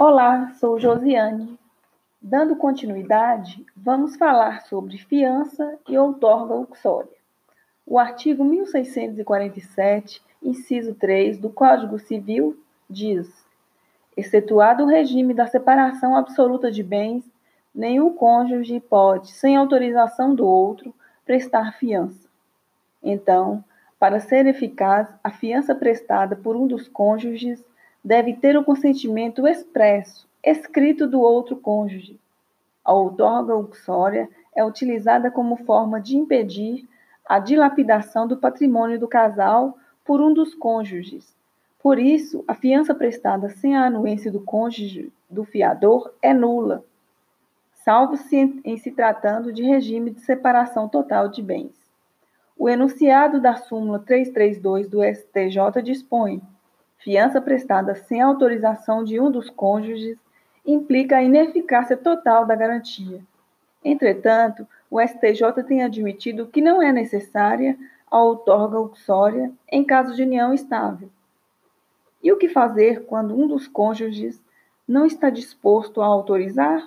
Olá, sou Josiane. Dando continuidade, vamos falar sobre fiança e outorga uxória. O artigo 1647, inciso 3 do Código Civil diz: excetuado o regime da separação absoluta de bens, nenhum cônjuge pode, sem autorização do outro, prestar fiança. Então, para ser eficaz, a fiança prestada por um dos cônjuges deve ter o consentimento expresso, escrito do outro cônjuge. A outorga uxória é utilizada como forma de impedir a dilapidação do patrimônio do casal por um dos cônjuges. Por isso, a fiança prestada sem a anuência do cônjuge do fiador é nula, salvo se em se tratando de regime de separação total de bens. O enunciado da súmula 332 do STJ dispõe Fiança prestada sem autorização de um dos cônjuges implica a ineficácia total da garantia. Entretanto, o STJ tem admitido que não é necessária a outorga uxória em caso de união estável. E o que fazer quando um dos cônjuges não está disposto a autorizar?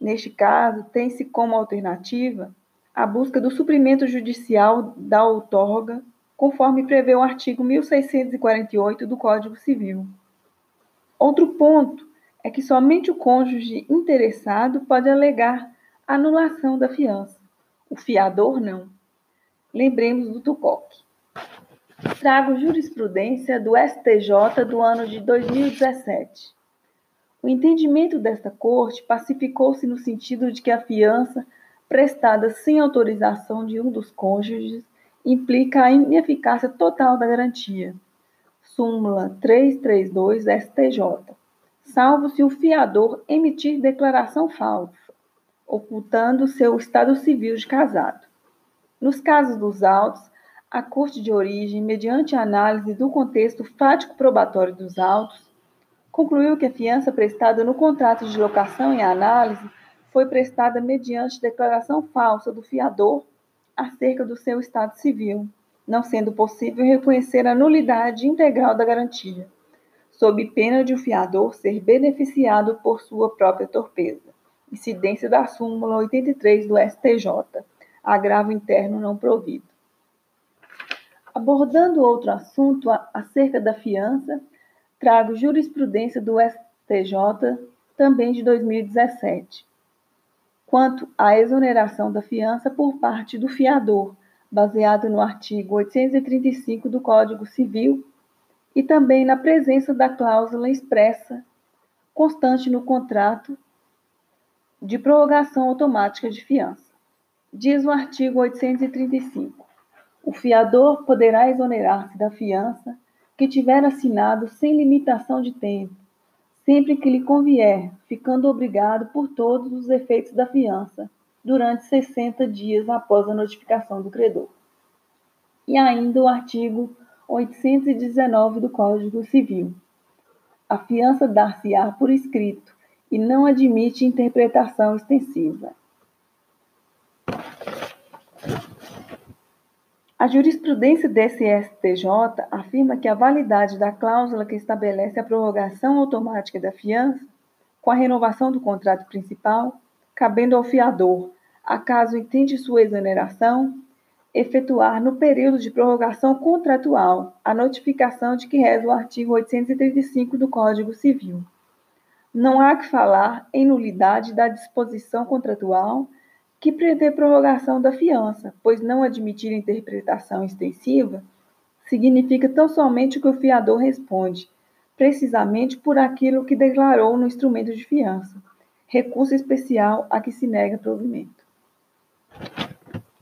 Neste caso, tem-se como alternativa a busca do suprimento judicial da outorga conforme prevê o artigo 1648 do Código Civil. Outro ponto é que somente o cônjuge interessado pode alegar anulação da fiança, o fiador não. Lembremos do Tucoc. Trago jurisprudência do STJ do ano de 2017. O entendimento desta corte pacificou-se no sentido de que a fiança prestada sem autorização de um dos cônjuges implica a ineficácia total da garantia. Súmula 332 STJ. Salvo se o fiador emitir declaração falsa, ocultando seu estado civil de casado. Nos casos dos autos, a Corte de Origem, mediante análise do contexto fático probatório dos autos, concluiu que a fiança prestada no contrato de locação em análise foi prestada mediante declaração falsa do fiador acerca do seu estado civil, não sendo possível reconhecer a nulidade integral da garantia, sob pena de o fiador ser beneficiado por sua própria torpeza. Incidência da súmula 83 do STJ, agravo interno não provido. Abordando outro assunto acerca da fiança, trago jurisprudência do STJ, também de 2017 quanto à exoneração da fiança por parte do fiador, baseado no artigo 835 do Código Civil, e também na presença da cláusula expressa constante no contrato de prorrogação automática de fiança. Diz o artigo 835: o fiador poderá exonerar-se da fiança que tiver assinado sem limitação de tempo sempre que lhe convier, ficando obrigado por todos os efeitos da fiança, durante 60 dias após a notificação do credor. E ainda o artigo 819 do Código Civil. A fiança dar-se-á por escrito e não admite interpretação extensiva. A jurisprudência desse STJ afirma que a validade da cláusula que estabelece a prorrogação automática da fiança, com a renovação do contrato principal, cabendo ao fiador, acaso entende sua exoneração, efetuar no período de prorrogação contratual a notificação de que reza o artigo 835 do Código Civil. Não há que falar em nulidade da disposição contratual que prevê prorrogação da fiança, pois não admitir interpretação extensiva significa tão somente que o fiador responde, precisamente por aquilo que declarou no instrumento de fiança, recurso especial a que se nega provimento.